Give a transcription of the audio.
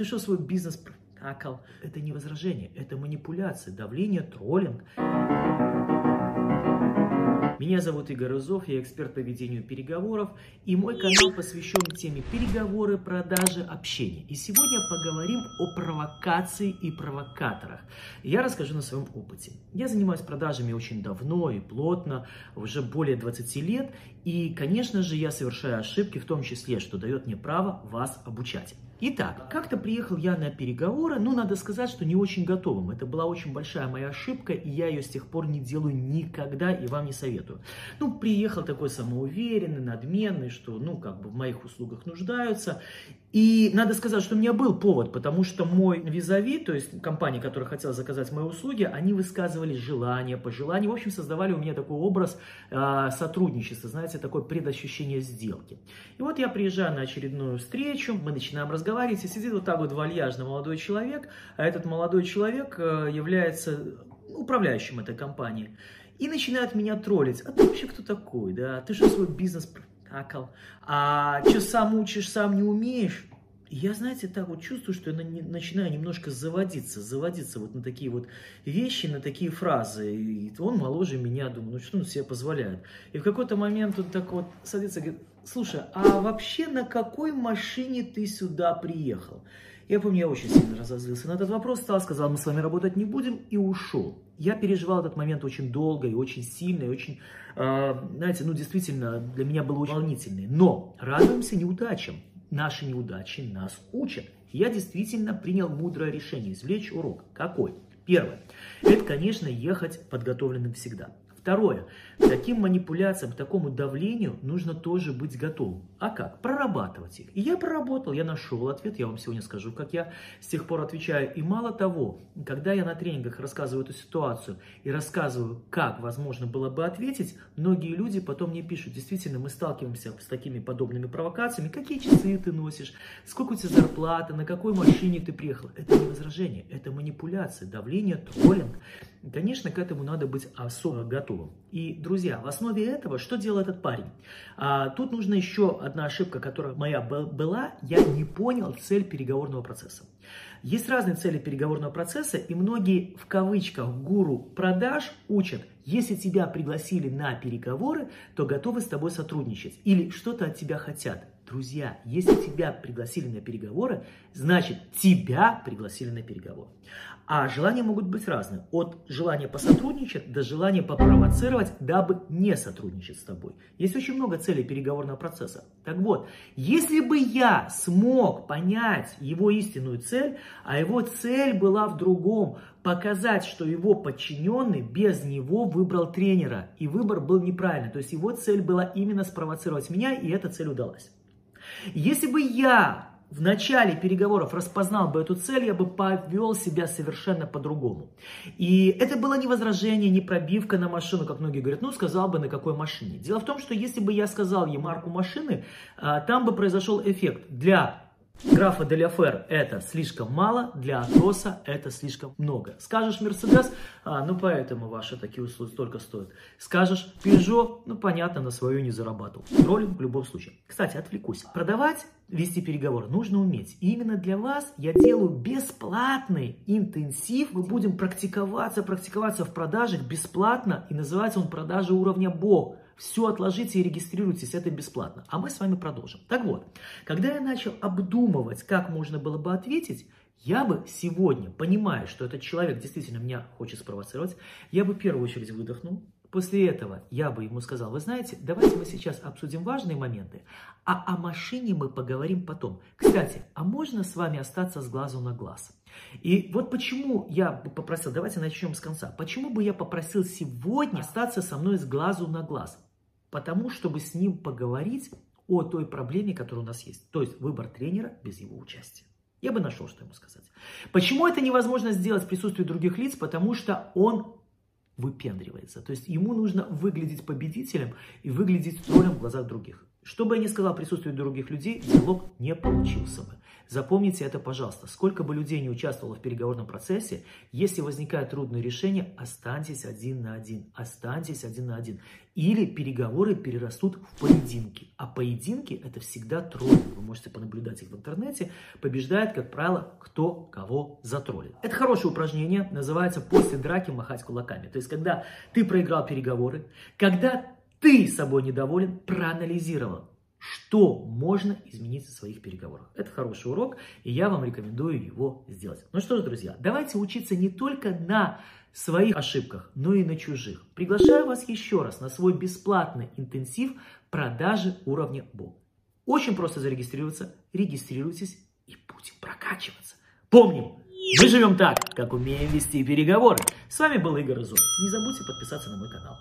ты что свой бизнес прокакал? Это не возражение, это манипуляция, давление, троллинг. Меня зовут Игорь Рызов, я эксперт по ведению переговоров, и мой канал посвящен теме переговоры, продажи, общения. И сегодня поговорим о провокации и провокаторах. Я расскажу на своем опыте. Я занимаюсь продажами очень давно и плотно, уже более 20 лет, и, конечно же, я совершаю ошибки, в том числе, что дает мне право вас обучать. Итак, как-то приехал я на переговоры, ну, надо сказать, что не очень готовым. Это была очень большая моя ошибка, и я ее с тех пор не делаю никогда и вам не советую. Ну, приехал такой самоуверенный, надменный, что, ну, как бы в моих услугах нуждаются. И надо сказать, что у меня был повод, потому что мой визави, то есть компания, которая хотела заказать мои услуги, они высказывали желания, пожелания, в общем, создавали у меня такой образ э, сотрудничества, знаете, такое предощущение сделки. И вот я приезжаю на очередную встречу, мы начинаем разговаривать, и сидит вот так вот вальяжно молодой человек, а этот молодой человек э, является управляющим этой компанией. И начинает меня троллить. А ты вообще кто такой, да? Ты же свой бизнес акал. А что сам учишь, сам не умеешь? Я, знаете, так вот чувствую, что я начинаю немножко заводиться, заводиться вот на такие вот вещи, на такие фразы. И он моложе меня, думаю, ну что он себе позволяет. И в какой-то момент он так вот садится и говорит, слушай, а вообще на какой машине ты сюда приехал? Я помню, я очень сильно разозлился на этот вопрос, стал, сказал, мы с вами работать не будем, и ушел. Я переживал этот момент очень долго и очень сильно, и очень, э, знаете, ну действительно, для меня было очень волнительный. Но радуемся неудачам. Наши неудачи нас учат. Я действительно принял мудрое решение извлечь урок. Какой? Первое. Это, конечно, ехать подготовленным всегда. Второе. К таким манипуляциям, к такому давлению нужно тоже быть готовым. А как? Прорабатывать их. И я проработал, я нашел ответ, я вам сегодня скажу, как я с тех пор отвечаю. И мало того, когда я на тренингах рассказываю эту ситуацию и рассказываю, как возможно было бы ответить, многие люди потом мне пишут, действительно, мы сталкиваемся с такими подобными провокациями, какие часы ты носишь, сколько у тебя зарплата, на какой машине ты приехал. Это не возражение, это манипуляция, давление, троллинг. Конечно, к этому надо быть особо готовым. И, друзья, в основе этого что делал этот парень? А, тут нужна еще одна ошибка, которая моя была. Я не понял цель переговорного процесса. Есть разные цели переговорного процесса, и многие в кавычках гуру продаж учат, если тебя пригласили на переговоры, то готовы с тобой сотрудничать или что-то от тебя хотят. Друзья, если тебя пригласили на переговоры, значит тебя пригласили на переговоры. А желания могут быть разные. От желания посотрудничать до желания попровоцировать, дабы не сотрудничать с тобой. Есть очень много целей переговорного процесса. Так вот, если бы я смог понять его истинную цель, а его цель была в другом, показать, что его подчиненный без него выбрал тренера, и выбор был неправильный. То есть его цель была именно спровоцировать меня, и эта цель удалась. Если бы я в начале переговоров распознал бы эту цель, я бы повел себя совершенно по-другому. И это было не возражение, не пробивка на машину, как многие говорят, ну, сказал бы на какой машине. Дело в том, что если бы я сказал ей марку машины, а, там бы произошел эффект. Для Графа Деляфер это слишком мало, для Атроса это слишком много. Скажешь Мерседес, а, ну поэтому ваши такие услуги столько стоят. Скажешь Peugeot, ну понятно, на свою не зарабатывал. Троллинг в любом случае. Кстати, отвлекусь. Продавать, вести переговоры нужно уметь. И именно для вас я делаю бесплатный интенсив. Мы будем практиковаться, практиковаться в продажах бесплатно. И называется он продажи уровня Бог. Все отложите и регистрируйтесь, это бесплатно. А мы с вами продолжим. Так вот, когда я начал обдумывать, как можно было бы ответить, я бы сегодня, понимая, что этот человек действительно меня хочет спровоцировать, я бы в первую очередь выдохнул. После этого я бы ему сказал, вы знаете, давайте мы сейчас обсудим важные моменты, а о машине мы поговорим потом. Кстати, а можно с вами остаться с глазу на глаз? И вот почему я попросил, давайте начнем с конца. Почему бы я попросил сегодня остаться со мной с глазу на глаз? Потому чтобы с ним поговорить о той проблеме, которая у нас есть. То есть выбор тренера без его участия. Я бы нашел, что ему сказать. Почему это невозможно сделать в присутствии других лиц? Потому что он выпендривается. То есть ему нужно выглядеть победителем и выглядеть троллем в глазах других. Что бы я ни сказал в присутствии других людей, диалог не получился бы. Запомните это, пожалуйста. Сколько бы людей не участвовало в переговорном процессе, если возникает трудное решение, останьтесь один на один. Останьтесь один на один. Или переговоры перерастут в поединки. А поединки это всегда тролли. Вы можете понаблюдать их в интернете. Побеждает, как правило, кто кого затроллит. Это хорошее упражнение. Называется после драки махать кулаками. То есть, когда ты проиграл переговоры, когда ты собой недоволен, проанализировал, что можно изменить в своих переговорах. Это хороший урок, и я вам рекомендую его сделать. Ну что ж, друзья, давайте учиться не только на своих ошибках, но и на чужих. Приглашаю вас еще раз на свой бесплатный интенсив продажи уровня Бог. Очень просто зарегистрироваться. Регистрируйтесь и будем прокачиваться. Помним, мы живем так, как умеем вести переговоры. С вами был Игорь Зуб. Не забудьте подписаться на мой канал.